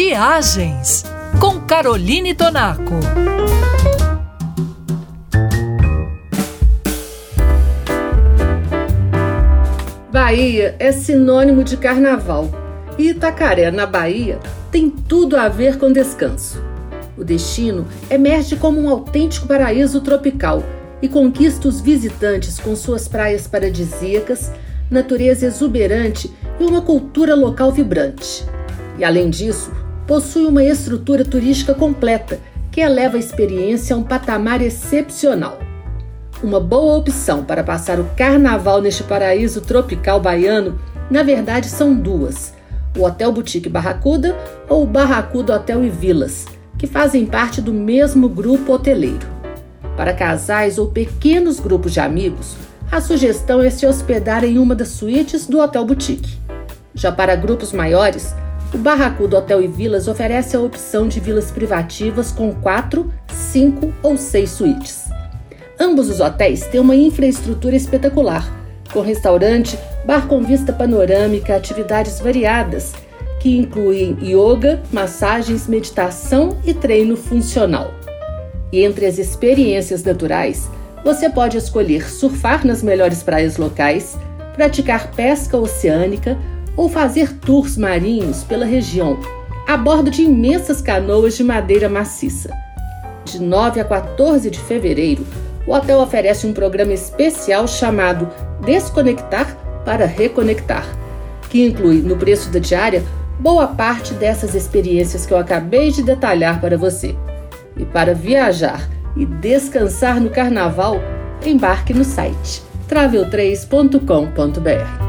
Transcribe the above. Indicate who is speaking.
Speaker 1: Viagens com Caroline Tonaco.
Speaker 2: Bahia é sinônimo de carnaval e Itacaré, na Bahia, tem tudo a ver com descanso. O destino emerge como um autêntico paraíso tropical e conquista os visitantes com suas praias paradisíacas, natureza exuberante e uma cultura local vibrante. E além disso, possui uma estrutura turística completa que eleva a experiência a um patamar excepcional. Uma boa opção para passar o carnaval neste paraíso tropical baiano, na verdade, são duas: o Hotel Boutique Barracuda ou o Barracuda Hotel e Vilas, que fazem parte do mesmo grupo hoteleiro. Para casais ou pequenos grupos de amigos, a sugestão é se hospedar em uma das suítes do Hotel Boutique. Já para grupos maiores, o Barracuda Hotel e Vilas oferece a opção de vilas privativas com 4, 5 ou 6 suítes. Ambos os hotéis têm uma infraestrutura espetacular, com restaurante, bar com vista panorâmica, atividades variadas, que incluem yoga, massagens, meditação e treino funcional. E entre as experiências naturais, você pode escolher surfar nas melhores praias locais, praticar pesca oceânica ou fazer tours marinhos pela região, a bordo de imensas canoas de madeira maciça. De 9 a 14 de fevereiro, o hotel oferece um programa especial chamado Desconectar para Reconectar, que inclui no preço da diária boa parte dessas experiências que eu acabei de detalhar para você. E para viajar e descansar no carnaval, embarque no site travel3.com.br.